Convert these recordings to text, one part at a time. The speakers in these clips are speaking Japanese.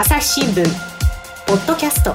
朝日新聞。ポッドキャスト。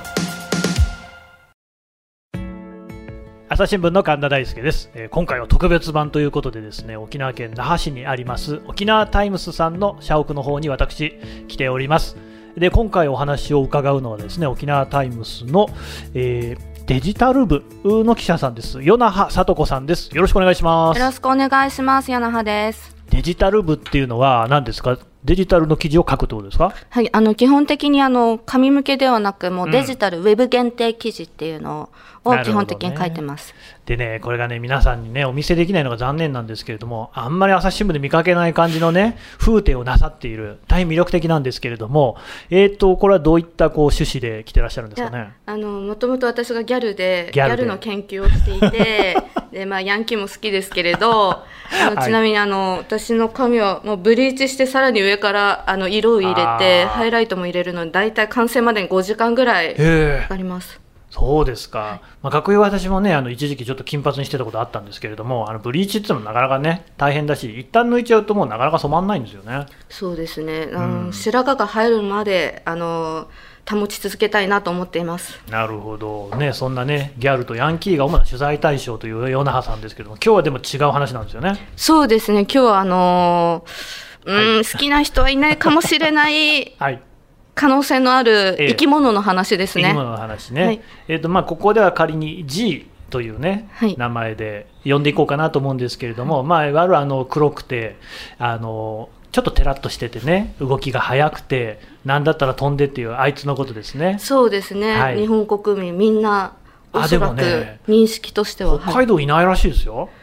朝日新聞の神田大輔です、えー今回は特別版ということでですね沖縄県那覇市にあります沖縄タイムスさんの社屋の方に私来ております。で今回お話を伺うのはですね沖縄タイムスの、えーデジタル部の記者さんです。与那覇聡子さんです。よろしくお願いします。よろしくお願いします。柳葉です。デジタル部っていうのは何ですか？デジタルの記事を書くってことですか？はい、あの基本的にあの紙向けではなく、もううんデジタル、ウェブ限定記事っていうのを基本的に書いてます。でね、これがね、皆さんにね、お見せできないのが残念なんですけれども、あんまり朝日新聞で見かけない感じのね、風景をなさっている、大変魅力的なんですけれども、えーと、これはどういったこう趣旨で来てらっしゃるんですかね？あのもともと私がギャルでギャルでの研究をしていて で、まあ、ヤンキーも好きですけれど あのはい。ちなみにあの、私の髪はもうブリーチしてさらに上からあの色を入れてハイライトも入れるので大体完成までに5時間ぐらいかかります。そうですか、まあ、学友は私もね、あの一時期ちょっと金髪にしてたことあったんですけれども、あのブリーチっていうのもなかなかね、大変だし、一旦抜いちゃうと、もうなかなか染まんないんですよね。そうですね、あうん。の白髪が入るまであの保ち続けたいなと思っています。なるほど、ね、そんなね、ギャルとヤンキーが主な取材対象という与那覇さんですけれども、今日はでも違う話なんですよね。そうですね、今日はあのーうん、はい。好きな人はいないかもしれない はい。可能性のあるええ。生き物の話ですね。生き物の話ね、はい。えーとまあ、ここでは仮に G というね、はい。名前で呼んでいこうかなと思うんですけれども、まあ、いわゆるあの黒くてあのちょっとテラッとしててね動きが速くてなんだったら飛んでっていうあいつのことですね。そうですね、はい。日本国民みんなおそらく認識としては、北はい。海道いないらしいですよ、い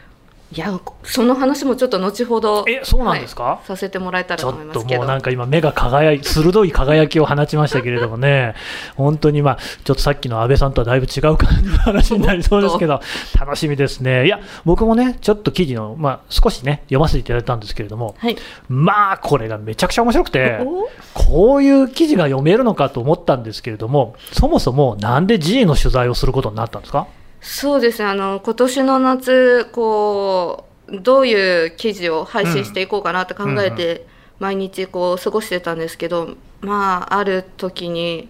やその話もちょっと後ほどえそうなんですか、はいさせてもらえたらとちょっと思いますけど。もうなんか今、目が輝い鋭い輝きを放ちましたけれどもね、本当にまあ、ちょっとさっきの安倍さんとはだいぶ違う感じの話になりそうですけど、楽しみですね。いや、僕もね、ちょっと記事の、まあ、少しね、読ませていただいたんですけれども、はい、まあ、これがめちゃくちゃ面白くて、おこういう記事が読めるのかと思ったんですけれども、そもそもなんで G の取材をすることになったんですか？そうですね。あの今年の夏こうどういう記事を配信していこうかなって考えて、毎日こう過ごしてたんですけどまあある時に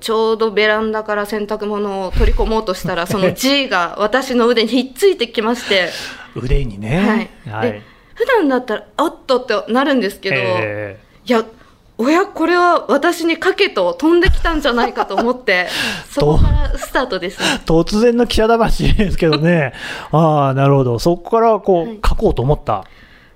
ちょうどベランダから洗濯物を取り込もうとしたら その G が私の腕にひっついてきまして。腕にね。はい。で普段だったら「おっと!」ってなるんですけど、え。いやおやこれは私にかけと飛んできたんじゃないかと思って そこからスタートですね。ー 突然の記者魂ですけどね、ああ、なるほど、そこからこう、はい。書こうと思った。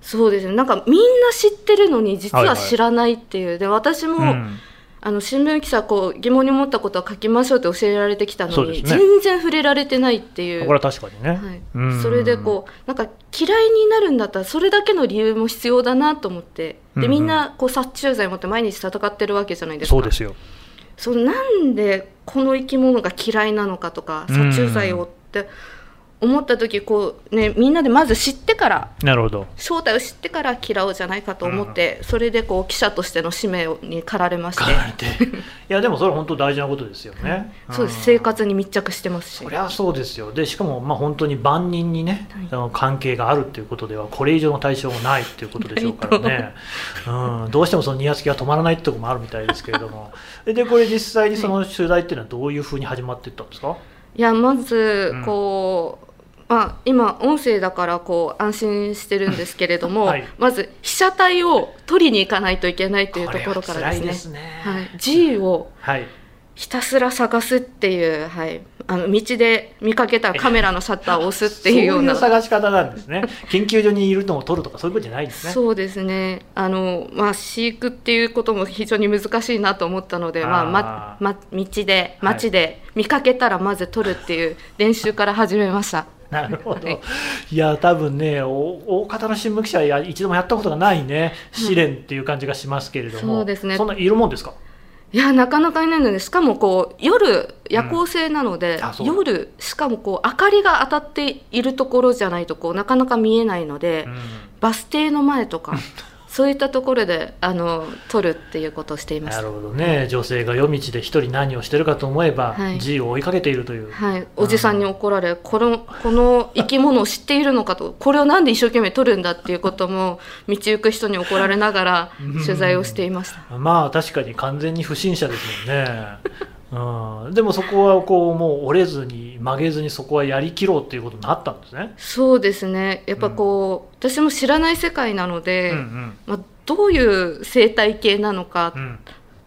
そうですね。なんかみんな知ってるのに実はいははい知らないっていう、で私も、うんあの新聞記者こう疑問に思ったことは書きましょうって教えられてきたのに、ね。全然触れられてないっていう。これは確かにね。はい。うん。それでこうなんか嫌いになるんだったらそれだけの理由も必要だなと思ってでみんなこう殺虫剤持って毎日戦ってるわけじゃないですか。そうですよ。そうなんでこの生き物が嫌いなのかとかうん。殺虫剤をって思った時こうねみんなでまず知ってからなるほど。正体を知ってから嫌おうじゃないかと思って、それでこう記者としての使命に駆られまして。いや、でもそれは本当大事なことですよね。そうですん生活に密着してますしそりゃそうですよ。で、しかも、まあ、本当に万人にね、はい関係があるっていうことでは、これ以上の対象もないっていうことでしょうからね。うん、どうしてもそのニヤつきが止まらないってところもあるみたいですけれども。で、これ実際にその取材っていうのはどういうふうに始まっていったんですか？いやまずうんこう、まあ、今音声だからこう安心してるんですけれども、はいまず被写体を取りに行かないといけないというところからですねすね。はい、G をはい。ひたすら探すっていう、はい、あの道で見かけたらカメラのシャッターを押すっていうようなそういう探し方なんですね。研究所にいるのを撮るとかそういうことじゃないんですね。そうですねあの、まあ、飼育っていうことも非常に難しいなと思ったのでまあまま、道で街で見かけたらまず撮るっていう練習から始めました。なるほど。はいいや、多分ね、お大方の新聞記者や一度もやったことがないね、試練っていう感じがしますけれども、そうですねそんないるもんですか？いやなかなかいないのでしかもこう夜夜行性なので、う夜しかもこう明かりが当たっているところじゃないとこうなかなか見えないので、うん。バス停の前とか そういったところであの取るっていうことをしていましたなるほどね。女性が夜道で一人何をしてるかと思えば、はい。G を追いかけているという、はい、おじさんに怒られ、このこの生き物を知っているのかとこれをなんで一生懸命取るんだっていうことも道行く人に怒られながら取材をしていました。まあ確かに完全に不審者ですもんね、うん、でもそこはこうもう折れずに曲げずにそこはやりきろうっていうことになったんですね。そうですね。やっぱこう、私も知らない世界なので、うんまあ、どういう生態系なのか、うんうん。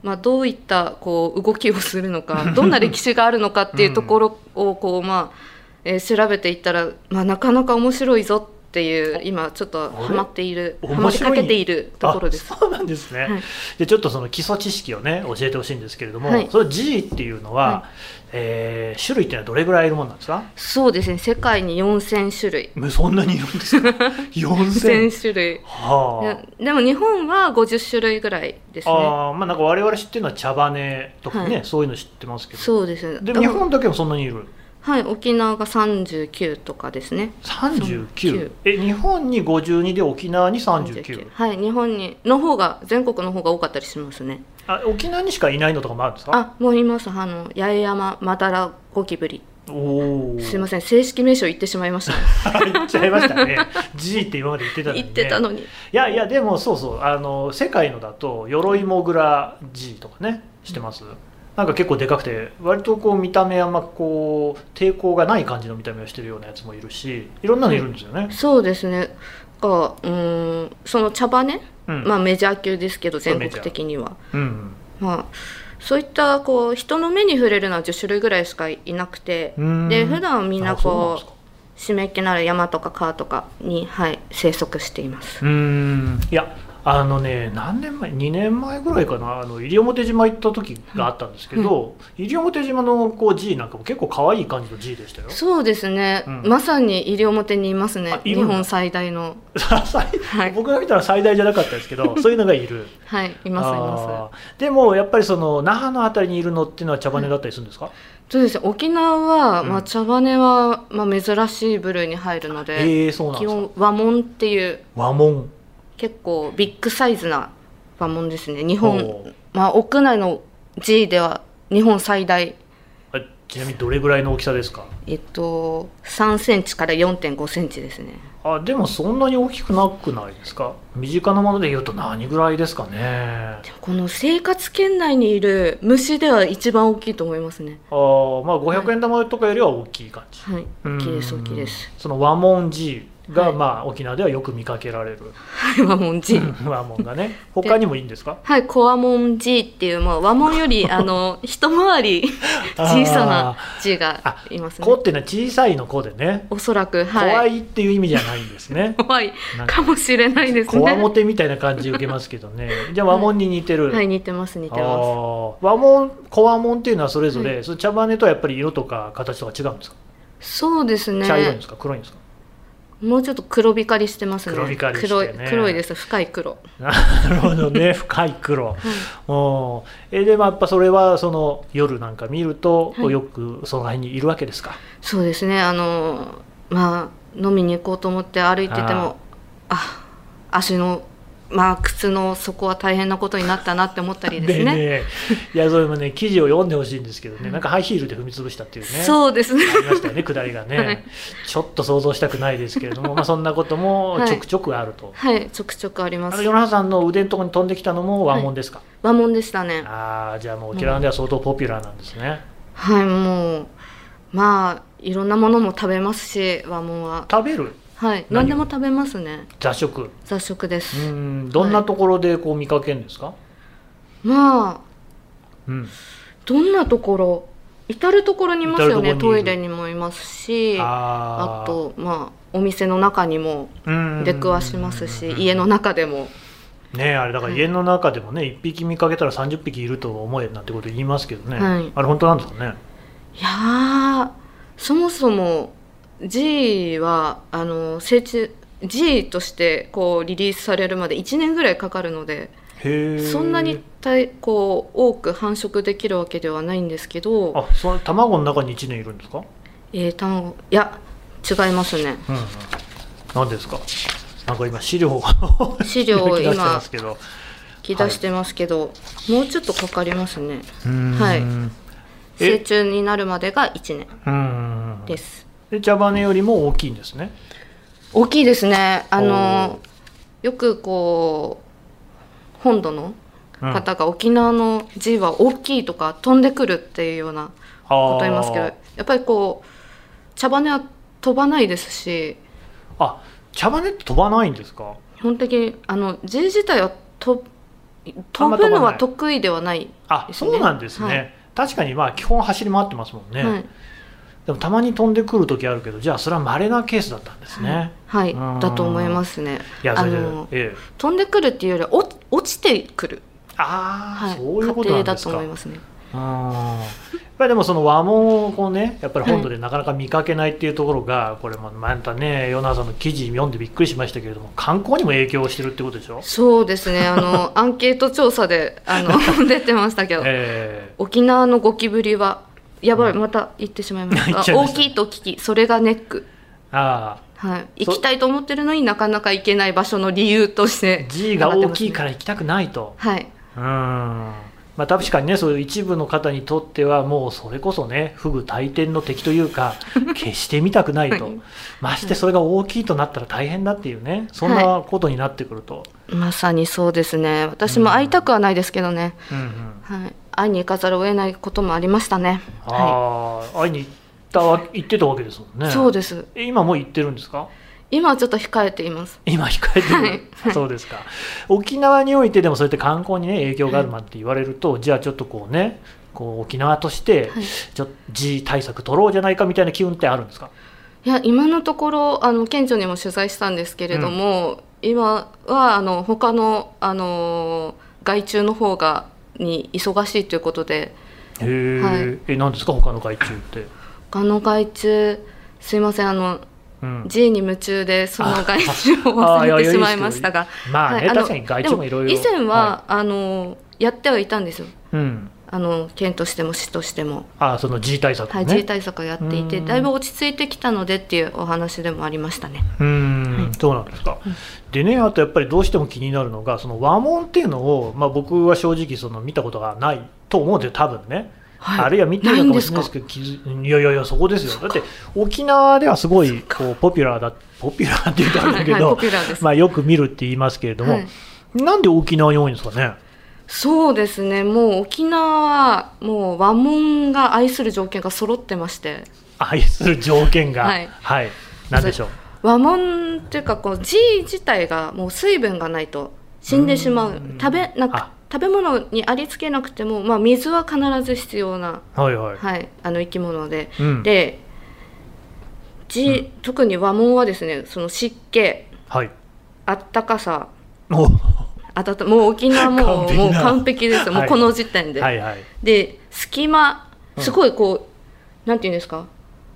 まあ、どういったこう動きをするのか どんな歴史があるのかっていうところをこう、まあえー調べていったら、まあ、なかなか面白いぞっていう今ちょっとハマっているハマりかけているところです。あ。そうなんですね、はい。でちょっとその基礎知識をね教えてほしいんですけれども、はい。その G っていうのは、はえー種類っていうのはどれぐらいいるものなんですか？そうですね世界に4000種類。えそんなにいるんですか？4000 1000種類。はあ。やでも日本は50種類ぐらいですね。あーまあなんか我々知ってるのは茶羽とかね、はい。そういうの知ってますけど。そうです。ねでも日本だけもそんなにいる？はい沖縄が39とかですね。39 39え日本に52で沖縄に39はい日本にの方が全国の方が多かったりしますね。あ沖縄にしかいないのとかもあるんですか？あもういます。あの八重山マダラゴキブリ。おおすいません。正式名称言ってしまいました。ね 言っちゃいましたね。G って今まで言ってたのに、ね、言ってたのに。いやいやでもそうそう。あの世界のだと鎧モグラ G とかねしてます、なんか結構でかくて割とこう見た目あんまこう抵抗がない感じの見た目をしてるようなやつもいるしいろんなのいるんですよね、そうですね。がうーんその茶羽ね、うん。まあメジャー級ですけど全国的には。うんまあそういったこう人の目に触れるのは10種類ぐらいしかいなくて。うん。で普段みんなこかう湿っ気のある山とか川とかに、はい、生息しています。うーん。いやあのね何年前2年前ぐらいかな。あの西表島行った時があったんですけど、西表島のこう G なんかも結構可愛い感じの G でしたよ。そうですね、うん。まさに西表にいますね。日本最大の。僕が見たら最大じゃなかったですけど そういうのがいる。はいいますいます。でもやっぱりその那覇のあたりにいるのっていうのは茶羽だったりするんですか、そうです。ね沖縄は、うんまあ、茶羽は、まあ、珍しい部類に入るので、ええそうなん基ですか本和紋っていう和紋結構ビッグサイズな和紋ですね。日ほ本う。まあ屋内の G では日本最大。あちなみにどれぐらいの大きさですか？えっと3センチから4.5センチですね。あでもそんなに大きくなくないですか？身近なもので言うと何ぐらいですかね？この生活圏内にいる虫では一番大きいと思いますね。あーまあ500円玉とかよりは大きい感じ、はい。大きいです大きいです。その和紋 G が、はい。まあ沖縄ではよく見かけられる。はい和紋 G 和紋がね。他にもいいんですか？はいコアモン G っていう、まあ、和紋より あの一回り小さな G がいますね。子っていうのは小さいの子でね、おそらく怖はい。いっていう意味じゃないんですね。怖い。か。かもしれないですね。もてみたいな感じ受けますけどね。じゃあ和紋に似てる、はい似てます似てあまー和紋こわ紋っていうのはそれぞれ、その茶羽とはやっぱり色とか形とか違うんですか、すそうですね。茶色いんですか？黒いんですか？もうちょっと黒光りしてますね。黒光りして黒ねい黒いです。深い黒。なるほどね。深い黒、おえでもやっぱそれはその夜なんか見ると、はい。よくその辺にいるわけですか？そうですね。あのまあ飲みに行こうと思って歩いててもあ足のまあ靴の底は大変なことになったなって思ったりですね。ねいやそれもね記事を読んでほしいんですけどね。なんかハイヒールで踏み潰したっていうね。そうですね。ありましたよね 下りがね、はい。ちょっと想像したくないですけれども、まあ、そんなこともはい。ちょくちょくあると、はいちょくちょくあります。与那さんの腕のところに飛んできたのも和紋ですか、和紋でしたね。ああじゃあもう沖縄では相当ポピュラーなんですね、はいもうまあいろんなものも食べますし和紋は。食べる？はい。何でも食べますね。雑食？雑食でうす、ん。どんなところでこう見かけるんですか、まあうん。どんなところ至る所にいますよね。トイレにもいますしあとまあお店の中にもうん。出くわしますし家の中でも。ねあれだから家の中でもね1匹見かけたら30匹いると思えなんてこと言いますけどね、はい。あれ本当なんですかね？いやーそもそも G はあの成虫 G としてこうリリースされるまで1年ぐらいかかるのでへえそんなに大こう多く繁殖できるわけではないんですけど、あその卵の中に1年いるんですか？えー、卵いや違いますね。うんうん。何ですか？なんか今資料を 資料を開き出して今ますけど。引き出してますけど、もうちょっとかかりますね。はい。え？成虫になるまでが1年うん。ですで茶羽よりも大きいんですね。大きいですね。あおのよくこう本土のうん。方が沖縄の G は大きいとか飛んでくるっていうようなこと言いますけどやっぱりこう茶羽は飛ばないですし。あ茶羽って飛ばないんですか？基本的にあの G 自体は飛飛ぶのはい得意ではない、あですね。そうなんですね、はい。確かにまあ基本走り回ってますもんね、はいでもたまに飛んでくる時あるけどじゃあそれは稀なケースだったんですね、はい。うん。だと思いますね。あのええ。飛んでくるっていうよりは落落ちてくる、ああ、はい、そういうことなんですか。過程だと思いますね。うん。やっぱりでもその和紋をこうねやっぱり本土でなかなか見かけないっていうところが、これもまたね与那さんの記事読んでびっくりしましたけれども観光にも影響してるってことでしょ？そうですね。あの アンケート調査であの 出てましたけど、え。沖縄のゴキブリはやばい、また言ってしまいまし言た。大きいと聞きそれがネック。えああはい、そ行きたいと思ってるのになかなか行けない場所の理由として G が大きいからら行きたくないと。はい。うん。まあ確かにねそういう一部の方にとってはもうそれこそねフグ大天の敵というか 決して見たくないと、はい。ましてそれが大きいとなったら大変だっていうねそんなことになってくると、まさにそうですね。私も会いたくはないですけどね、うんうん。はい、会いに行かざるを得ないこともありましたね。はああ会いに行ったわ行ってたわけですもんね。いそうです。え今もう行ってるんですか？今はちょっと控えています。今控えてる、はい。は いそうですか。沖縄においてでもそうやって観光にね影響があるなんて言われると、じゃあちょっとこうねこう沖縄としてはい。ちょっと G 対策取ろうじゃないかみたいな機運ってあるんですか？いや今のところあの県庁にも取材したんですけれども、今はあの他のあの外注の方がに忙しいということで。へえ、はい。え何ですか？他の外注って、他の外注すいません。あのうん、G に夢中でその外注を忘れてしまいましたが。まあね、はい。あ以前は、あのやってはいたんですよ。いうんあの県としても市としても、あその G 対策ね、はい、G 対策をやっていてうん。だいぶ落ち着いてきたのでっていうお話でもありましたね。うーん、そうなんですか。でね、あとやっぱりどうしても気になるのが、その和紋っていうのを、まあ、僕は正直その見たことがないと思うんですよ、多分ね。はい。あるいは見てるのかもしれないですけど、いやいやいや、そこですよ。だって、沖縄ではすごいこうポピュラーだ、ポピュラーっていうとあれだけはい、ど、まあ、よく見るって言いますけれども、はい。なんで沖縄に多いんですかね？そうですね。もう沖縄はもう和紋が愛する条件が揃ってまして。愛する条件が、はい。はい、なんでしょう？和紋っていうかこう G 自体がもう水分がないと死んでしまう。うん。食べなくあ。食べ物にありつけなくても、まあ、水は必ず必要な、はいはい。はい、あの生き物で、うん、で G、特に和紋はですねその湿気。はい。あったかさおあたたもう沖縄ももう完璧ですよ、もうこの時点で。はいはい。で隙間うん。すごいこう、なんていうんですか？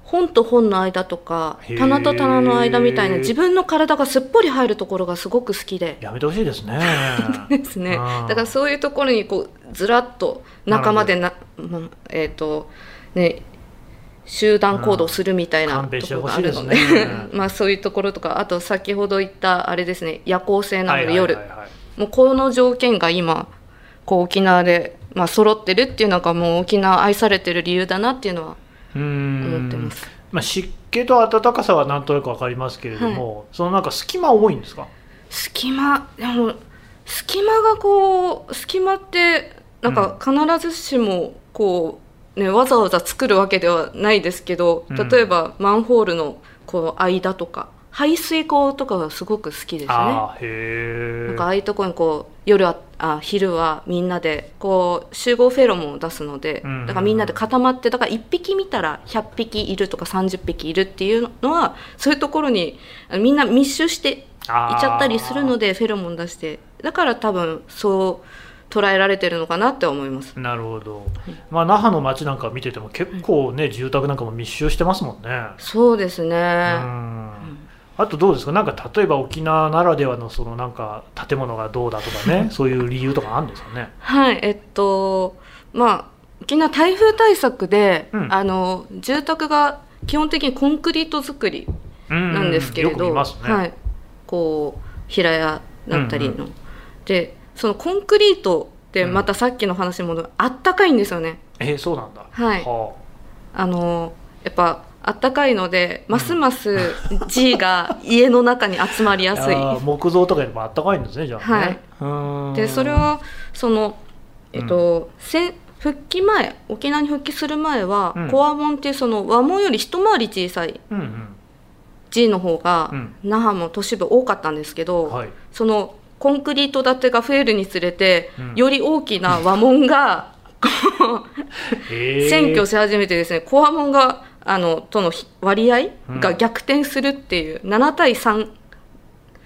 本と本の間とか棚と棚の間みたいな自分の体がすっぽり入るところがすごく好きで。やめてほしいですね。ですね。だからそういうところにこうずらっと仲間でなまえっ、とね集団行動するみたいなところがあるので。ね。まあそういうところとかあと先ほど言ったあれですね夜行性なのではい夜はいはいはいもうこの条件が今こう沖縄で、まあ揃ってるっていうのがもう沖縄愛されてる理由だなっていうのは思ってます。まあ、湿気と暖かさはなんとなくわかりますけれども、そのなんか隙間多いんですか？隙間でも隙間がこう隙間ってなんか必ずしもこう、ね、わざわざ作るわけではないですけどうん。例えばマンホールのこう間とか排水口とかがすごく好きですね。ああへえなんかああいうところにこう夜はあ昼はみんなでこう集合フェロモンを出すので、うんだからみんなで固まってだから1匹見たら100匹いるとか30匹いるっていうのはそういうところにみんな密集していっちゃったりするのでフェロモン出して。だから多分そう捉えられてるのかなって思います。なるほど、まあ、那覇の街なんか見てても結構ね、住宅なんかも密集してますもんね。そうですね、うんあとどうですか？なんか例えば沖縄ならではのそのなんか建物がどうだとかね。そういう理由とかあるんですかね？はいえっとまあ沖縄台風対策で、うん。あの住宅が基本的にコンクリート造りななんですけれど、はい、こう平屋だったりの、でそのコンクリートってまたさっきの話に戻る、あったかいんですよね。えーそうなんだ。はい。はあのやっぱあったかいのでますます G が家の中に集まりあやすい。木造とかよりもあったかいんですねじゃあね、はい。うん。でそれはそのえっと、せ復帰前沖縄に復帰する前は、うん。コアモンっていうその和門より一回り小さいうん G の方が、うん。那覇も都市部多かったんですけど、うんはい。そのコンクリート建てが増えるにつれて、うん。より大きな和門が占拠し始めてですねコア門があのとのひ割合が逆転するっていう、7対3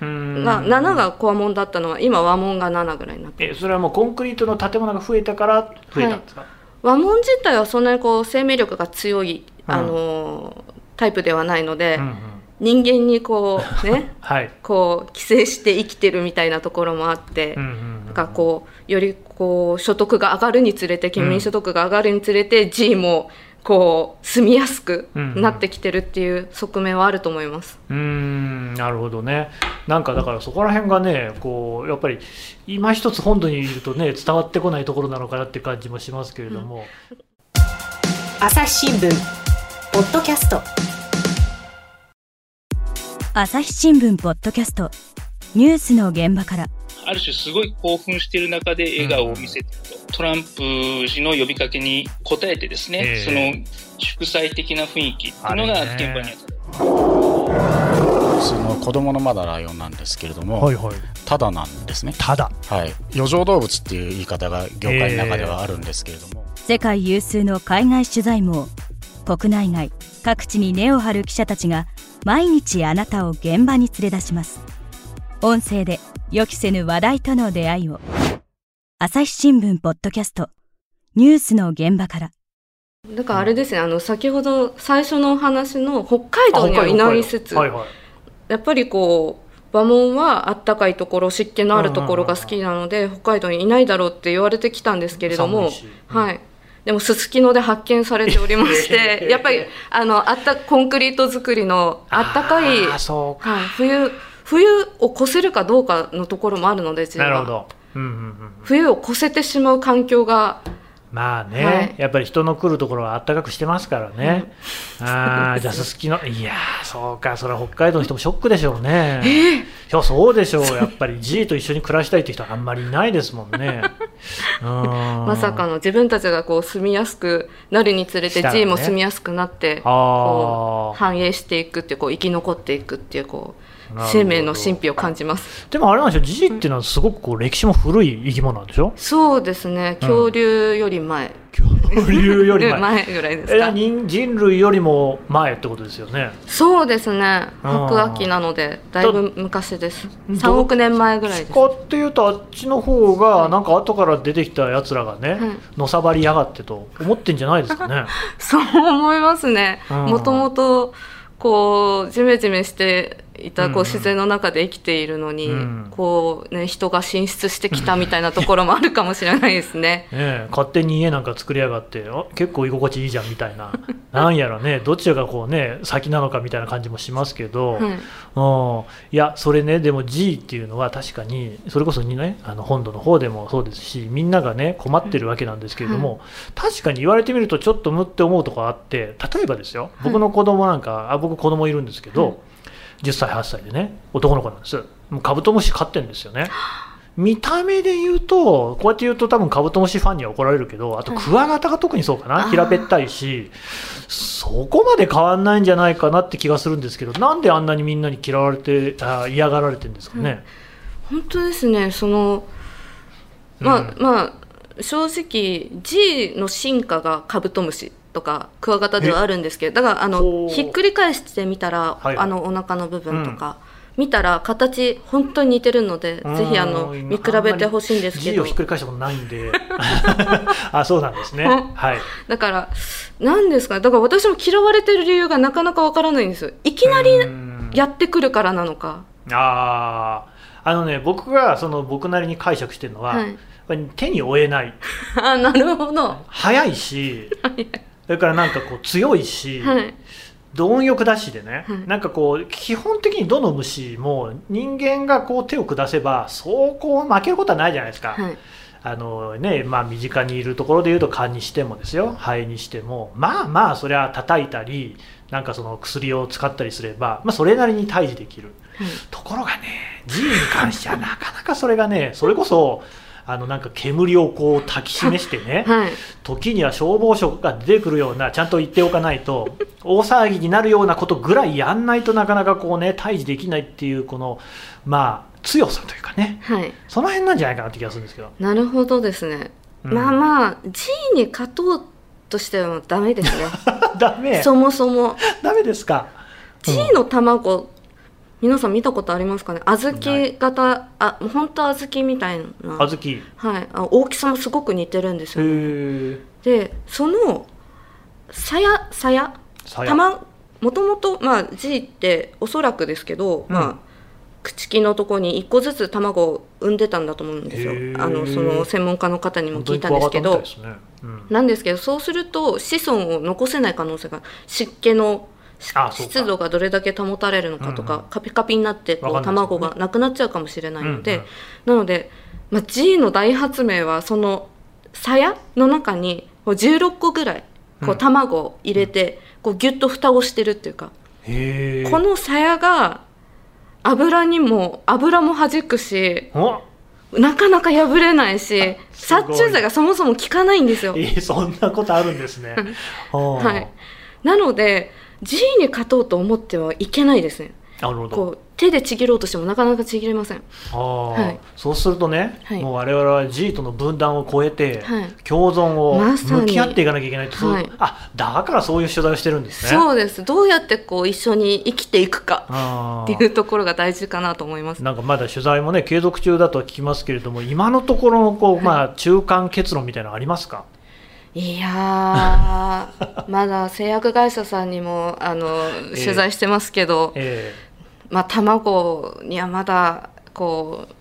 うん。が7がコア門だったのは今和門が7ぐらいになってえそれはもうコンクリートの建物が増えたから増えたんですか、和門自体はそんなにこう生命力が強い、うん。あのタイプではないので、うんうん。人間にこうね はい、こう寄生して生きてるみたいなところもあって、うんうんうんかこうよりこう所得が上がるにつれて県民所得が上がるにつれて、G もこう住みやすくなってきてるっていう側面はあると思います。うーんなるほどね。なんかだからそこら辺がねこうやっぱり今一つ本土にいるとね伝わってこないところなのかなって感じもしますけれども、朝日新聞ポッドキャスト。朝日新聞ポッドキャスト。ニュースの現場からある種すごい興奮している中で笑顔を見せてると、トランプ氏の呼びかけに応えてですね、ええ。その祝祭的な雰囲気っていうのが現場にあった。その子供のまだライオンなんですけれども、はいはい。ただなんですね。ただはい。余剰動物っていう言い方が業界の中ではあるんですけれども、世界有数の海外取材網国内外各地に根を張る記者たちが毎日あなたを現場に連れ出します。音声で予期せぬ話題との出会いを。朝日新聞ポッドキャスト。ニュースの現場から。だからあれですね、あの先ほど最初のお話の北海道にはいない説、はいはい。やっぱりこう和門はあったかいところ湿気のあるところが好きなので、北海道にいないだろうって言われてきたんですけれどもうん。はい。でもすすきので発見されておりまして、やっぱりあのあったコンクリート作りのあったかい、あーそうか。はい、冬冬を越せるかどうかのところもあるので、なるほど、うんうんうん、冬を越せてしまう環境が。まあね、はい。やっぱり人の来るところは暖かくしてますからね、ああ じゃあすすきの。いやーそうかそれは北海道の人もショックでしょうね、いやそうでしょう。やっぱり G と一緒に暮らしたいって人はあんまりいないですもんね。ま まさかの自分たちがこう住みやすくなるにつれて G も住みやすくなってあこうー繁栄していくっていうこう生き残っていくっていうこう生命の神秘を感じます。でもあれなんでしょ G っていうのはすごくこう歴史も古い生き物なんでしょそうですね。うん。恐竜より前、恐竜より前。前ぐらいですえか人人類よりも前ってことですよね。そうですね。白亜紀なのでだいぶ昔です。ど3億年前ぐらいです。かっていうとあっちの方がなんか後から出てきたやつらがね、はい。のさばりやがってと思ってんじゃないですかね。そう思いますね。うん。もともとこうジメジメしていたこう自然の中で生きているのに、うん。こうね人が進出してきたみたいなところもあるかもしれないですね。ねえ勝手に家なんか作りやがってあ結構居心地いいじゃんみたいな。なんやらねどっちがこうね先なのかみたいな感じもしますけど、はいうん、いやそれねでも G っていうのは確かにそれこそにねあの本土の方でもそうですしみんながね困ってるわけなんですけれども、確かに言われてみるとちょっとむって思うとこあって例えばですよ僕の子供なんか、あ僕子供いるんですけど、はい10歳8歳でね男の子なんです。もうカブトムシ飼ってるんですよね。見た目で言うとこうやって言うと多分カブトムシファンには怒られるけどあとクワガタが特にそうかな、平べったいしそこまで変わんないんじゃないかなって気がするんですけどなんであんなにみんなに嫌われてあ嫌がられてるんですかね。本当ですね。そのまあ、うん。まあ正直 G の進化がカブトムシとかクワガタではあるんですけどだからあのひっくり返してみたら、はい。あのお腹の部分とか、見たら形本当に似てるので、うん。ぜひあの今見比べてほしいんですけ G どをひっくり返したことないんで。あそうなんですね。うん。はい。だから何ですかね。だから私も嫌われてる理由がなかなかわからないんですよ。いきなりうん。やってくるからなのか、あー。あのね僕がその僕なりに解釈してるのは、はい。手に負えない。あなるほど。は速いし それからなんかこう強いし、い。貪欲だしでね、はい。なんかこう基本的にどの虫も人間がこう手を下せばそうこう負けることはないじゃないですか、はい。あのねまあ、身近にいるところでいうと蚊にしてもですよ。ハエにしても。まあまあそれは叩いたりなんかその薬を使ったりすれば、まあ、それなりに退治できる。はい。ところがね G に関してはなかなかそれがねそれこそあのなんか煙をこう焚き示してね、はい。時には消防署が出てくるようなちゃんと言っておかないと 大騒ぎになるようなことぐらいやんないとなかなかこうね退治できないっていうこのまあ強さというかね。はい。その辺なんじゃないかなって気がするんですけど、なるほどですね、うん。まあまあ G に勝とうとしてもダメですね。ダメ。そもそも。ダメですか。G の卵、皆さん見たことありますかね？小豆型あもう本当小豆みたいな。小豆。へはい、あ大きさもすごく似てるんですよ、えでそのさやさや？さや。卵もともとまあ G っておそらくですけど、うん。まあ朽木のところに1個ずつ卵を産んでたんだと思うんですよ。あのその専門家の方にも聞いたんですけど。うんなんですけどそうすると子孫を残せない可能性が湿気の湿度がどれだけ保たれるのかとか、うんうん。カピカピになってこう卵がなくなっちゃうかもしれないので、うんうん。なので、まあ、G の大発明はその鞘の中にこう16個ぐらいこううん。卵を入れて、こうギュッと蓋をしてるっていうか、へえこの鞘が油にも油も弾くしおなかなか破れないし殺虫剤がそもそも効かないんですよ。えーそんなことあるんですね。は はい、なので G に勝とうと思ってはいけないですね。なるほど。こう手でちぎろうとしてもなかなかちぎれません。ああ、はい。そうするとね、はい。もう我々は G との分断を超えて、はい。共存を向き合っていかなきゃいけないと、そうはいあだからそういう取材をしてるんですね。そうです。どうやってこう一緒に生きていくかあっていうところが大事かなと思います。なんかまだ取材もね継続中だとは聞きますけれども今のところのこう、まあ、中間結論みたいなのありますか？いやー まだ製薬会社さんにもあのええ。取材してますけど、えまあ卵にはまだこう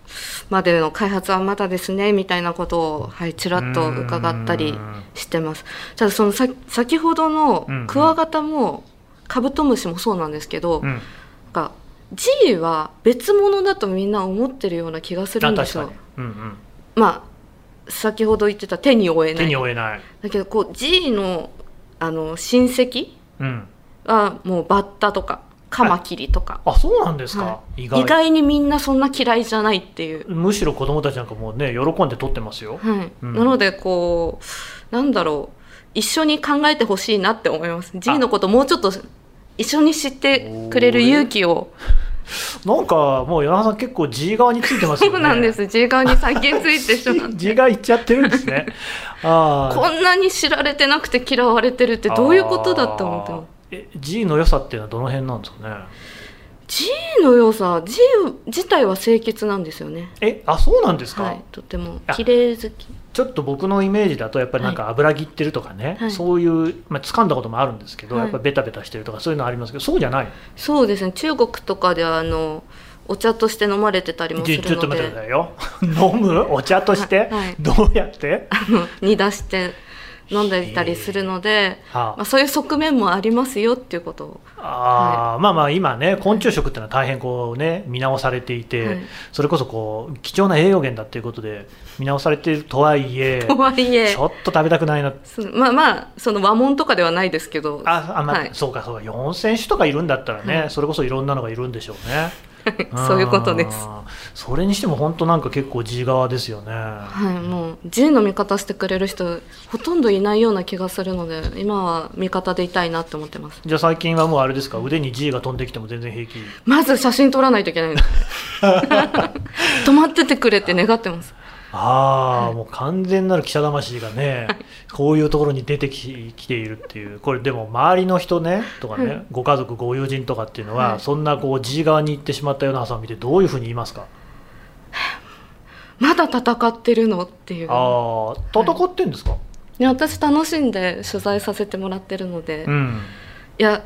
までの開発はまだですねみたいなことをはいちらっと伺ったりしてます。ただそのさ先ほどのクワガタもカブトムシもそうなんですけど、えうん、なんか G は別物だとみんな思ってるような気がするんですよ。あ確かに、うんうん、まあ先ほど言ってた手に負えな手いに負えない、だけどこう G のあの親戚うん、はもうバッタとかカマキリとか、あそうなんですか、は意外。意外にみんなそんな嫌いじゃないっていう、むしろ子供たちなんかもうね喜んで撮ってますよ。はい。うん。なのでこうなんだろう。一緒に考えてほしいなって思います。G のこともうちょっと一緒に知ってくれる勇気をなんかもう与那さん結構 G 側についてますよね。そうなんです。G 側に先についてしまって G 側行っちゃってるんですね。あこんなに知られてなくて嫌われてるってどういうことだって思って。ますえ G の良さっていうのはどの辺なんですかね？G の良さ G 自体は清潔なんですよね。えあそうなんですか、はい。とてもあ。綺麗好きちょっと僕のイメージだとやっぱりなんか油切ってるとかね、はい。そういう、まあ掴んだこともあるんですけど、はい。やっぱベタベタしてるとかそういうのありますけどそうじゃないそうですね。中国とかではあのお茶として飲まれてたりもすちょちょっとるので待ってくださいよ。飲む？お茶として、はい。はい。どうやって、煮出して飲んでたりするので、はあ。まあ、そういう側面もありますよっていうことを。あーまあまあ今ね昆虫食っていうのは大変こうね見直されていて、はい。それこそこう貴重な栄養源だっていうことで見直されているとはいえ とはいえ。ちょっと食べたくないな。まあまあその和紋とかではないですけど。ああ、まあはい。そうかそうか4000種とかいるんだったらね、はい。それこそいろんなのがいるんでしょうね そういうことです。それにしても本当なんか結構 G 側ですよね。はい、もう G の味方してくれる人ほとんどいないような気がするので今は味方でいたいなって思ってます。じゃあ最近はもうあれですか？腕に G が飛んできても全然平気。まず写真撮らないといけない 止まっててくれって願ってますああ、もう完全なる記者魂がね、こういうところに出てききているっていう、これでも周りの人ね、とかね、はい。ご家族、ご友人とかっていうのは、はい。そんなこう G 側に行ってしまったようなさんを見て、どういうふうに言いますか、まだ戦ってるの？っていう。ああ、戦ってんですか、い。や私楽しんで取材させてもらってるので、いうん、や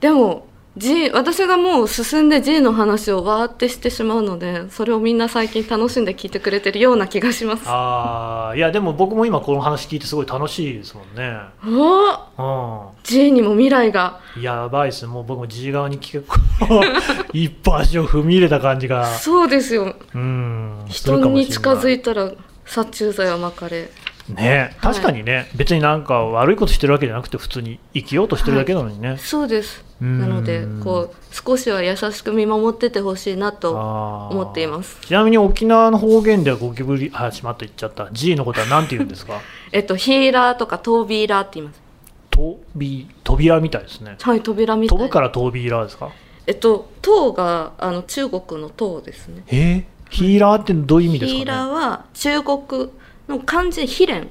でも G 私がもう進んで G の話をわーってしてしまうのでそれをみんな最近楽しんで聞いてくれてるような気がします。ああいやでも僕も今この話聞いてすごい楽しいですもんね。おう G にも未来が。んやばいです。もう僕も G 側に結構 一歩足を踏み入れた感じが。そうですよ。うん人に近づいいたら殺虫剤はまかれ。ねはい確かにね、別になんか悪いことしてるわけじゃなくて普通に生きようとしてるだけなのにね、そうです。うんなのでこう少しは優しく見守っててほしいなと思っています。ちなみに沖縄の方言ではゴキブリあしまった言っちゃった。G のことは何て言うんですか？えっとヒーラーとかトービーラーって言います。飛び扉みたいですね。はい扉みたい。飛ぶからトービーラーですか？えっと塔があの中国の塔ですね。えー、ヒーラーってどういう意味ですかね？ヒーラーは中国の漢字ヒレン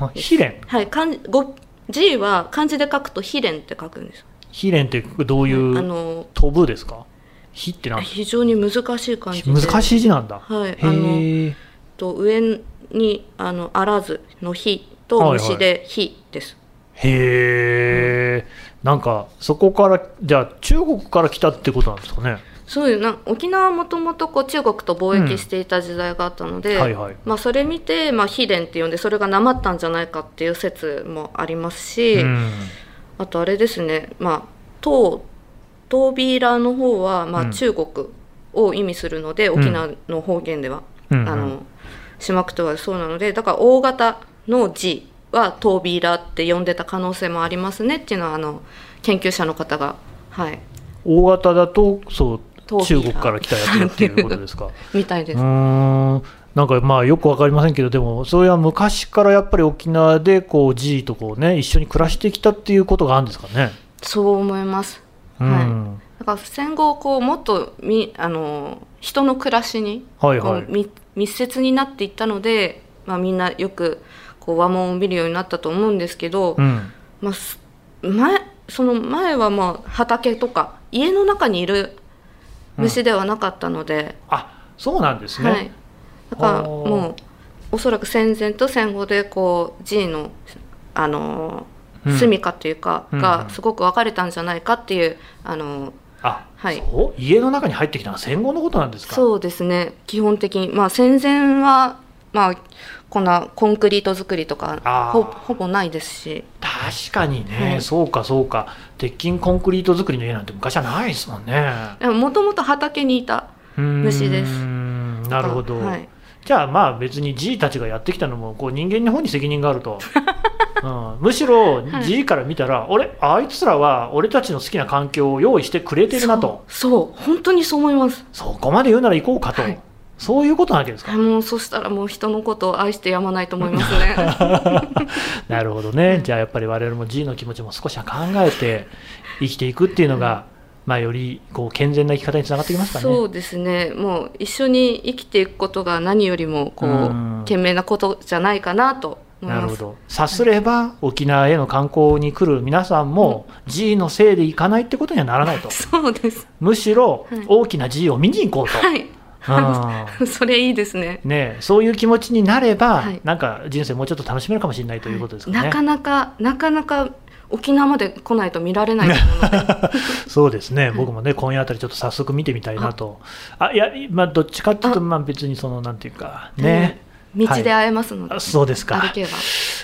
あヒレンはい漢字ご G は漢字で書くとヒレンって書くんですヒレンってどういう、あの飛ぶですか？火ってなん非常に難しい漢字で。難しい字なんだ、はいへあのえと上にあのあらずの火とはいはい。虫で火です、へえ、なんかそこからじゃあ中国から来たってことなんですかね？そういうな沖縄はもともとこう中国と貿易していた時代があったので、はいはい。まあ、それ見て、まあ、秘伝って呼んでそれがなまったんじゃないかっていう説もありますし、うんあとあれですね、まあ、トービーラーの方は、まあ、うん。中国を意味するので、沖縄の方言では、うんあの島くとはそうなのでだから大型の G はトービーラーって呼んでた可能性もありますね。っていうのはあの研究者の方が、はい、大型だとそう中国から来たやつだっていうことですか？みたいです。なんかまあよくわかりませんけどでもそれは昔からやっぱり沖縄でこう G とこうね一緒に暮らしてきたっていうことがあるんですかね？そう思います。うはい。んだから戦後こうもっとみあの人の暮らしにはいはい。密接になっていったので、まあ、みんなよくこう和紋を見るようになったと思うんですけど、うん。まあ、す前その前はまあ畑とか家の中にいる虫ではなかったので、あそうなんですね、はい、だからはあもうおそらく戦前と戦後でこう G のあのうん。住みかというか、うん。がすごく分かれたんじゃないかっていうあのあ、はい。家の中に入ってきたのは戦後のことなんですか？そうですね。基本的に。まあ戦前はまあこんなコンクリート作りとかほほぼないですし。確かにね、はい。そうかそうか。鉄筋コンクリート作りの家なんて昔はないですもんね。もともと畑にいた虫です。なるほど、はい、じゃあまあ別に G たちがやってきたのもこう人間の方に責任があると、うん、むしろ G から見たら、俺あいつらは俺たちの好きな環境を用意してくれてるなと。そうそう本当にそう思います。そこまで言うなら行こうかと、はい。そういうことなわけですか、もうそしたらもう人のことを愛してやまないと思いますね。なるほどね、じゃあやっぱり我々も G の気持ちも少しは考えて生きていくっていうのが、まあ、よりこう健全な生き方につながってきますかね。そうですねもう一緒に生きていくことが何よりもこううん賢明なことじゃないかなと思いますなるほど。さすれば、沖縄への観光に来る皆さんも、G のせいで行かないってことにはならないと。そうですむしろはい、大きな G を見に行こうと。はいうん それいいですねねえ、そういう気持ちになれば、はいなんか人生もうちょっと楽しめるかもしれないということですかね。なかなかなかなか沖縄まで来ないと見られないと思うので。そうですね、僕もね、今夜あたりちょっと早速見てみたいなと。あ、いや、まあ、どっちかっていうと、あ。まあ別にその、なんていうか、ね。道で会えますので、あそうですか。歩けば。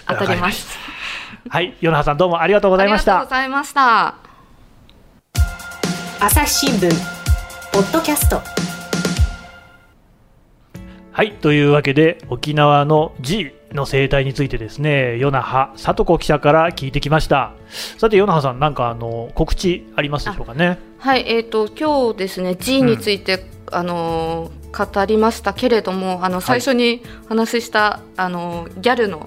当たります。はい、与那覇さんどうもありがとうございました。ありがとうご。ざいました。朝日新聞ポッドキャスト。はい、というわけで沖縄の G の生態についてですね、与那覇里子記者から聞いてきました。さて与那覇さん、なんかあの告知ありますでしょうかね？はいえー、と今日ですね G について、あのー語りましたけれどもあの最初にお話しした、あのーギャルの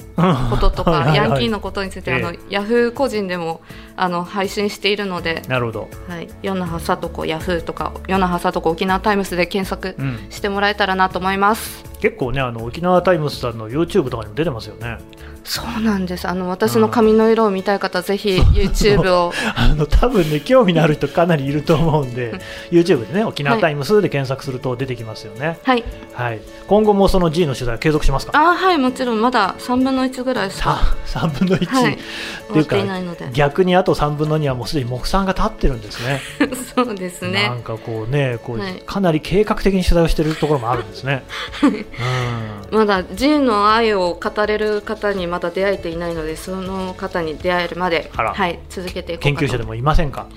こととか はいはいはいヤンキーのことについて、あのえヤフー個人でもあの配信しているのでなるほど。「はい、与那覇さとこヤフー」とか「与那覇さとこ沖縄タイムス」で検索うん、してもらえたらなと思います。結構ね、あの沖縄タイムズさんの YouTube とかにも出てますよね。そうなんです。あの私の髪の色を見たい方、ぜひ YouTube を。あの多分ね興味のある人かなりいると思うんで YouTube でね沖縄タイムスで検索すると出てきますよね、はい。はい、今後もその G の取材は継続しますか？あはいもちろんまだ3分の1ぐらいしか 3, 分の1、はい。っていうか逆にあと3分の2はもうすでに木さんが立ってるんですね。そうですね。なんかこうねこう、はい。かなり計画的に取材をしているところもあるんですね、うん。まだ G の愛を語れる方にまだ出会えていないのでその方に出会えるまで、はい、続けていこう研究者でもいませんか？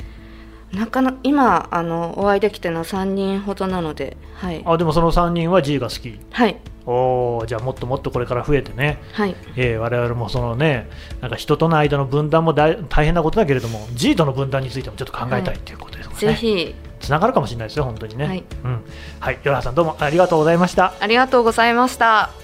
なかなか今あのお会いできてるのは3人ほどなのではい、あでもその3人は G が好き。はい。おーじゃあもっともっとこれから増えてね、はい、えー、我々もそのねなんか人との間の分断も大大変なことだけれども G との分断についてもちょっと考えたいということですね、ぜひ。つながるかもしれないですよ本当にね。はい、うん。はい、ヨラさんどうもありがとうございました。ありがとうございました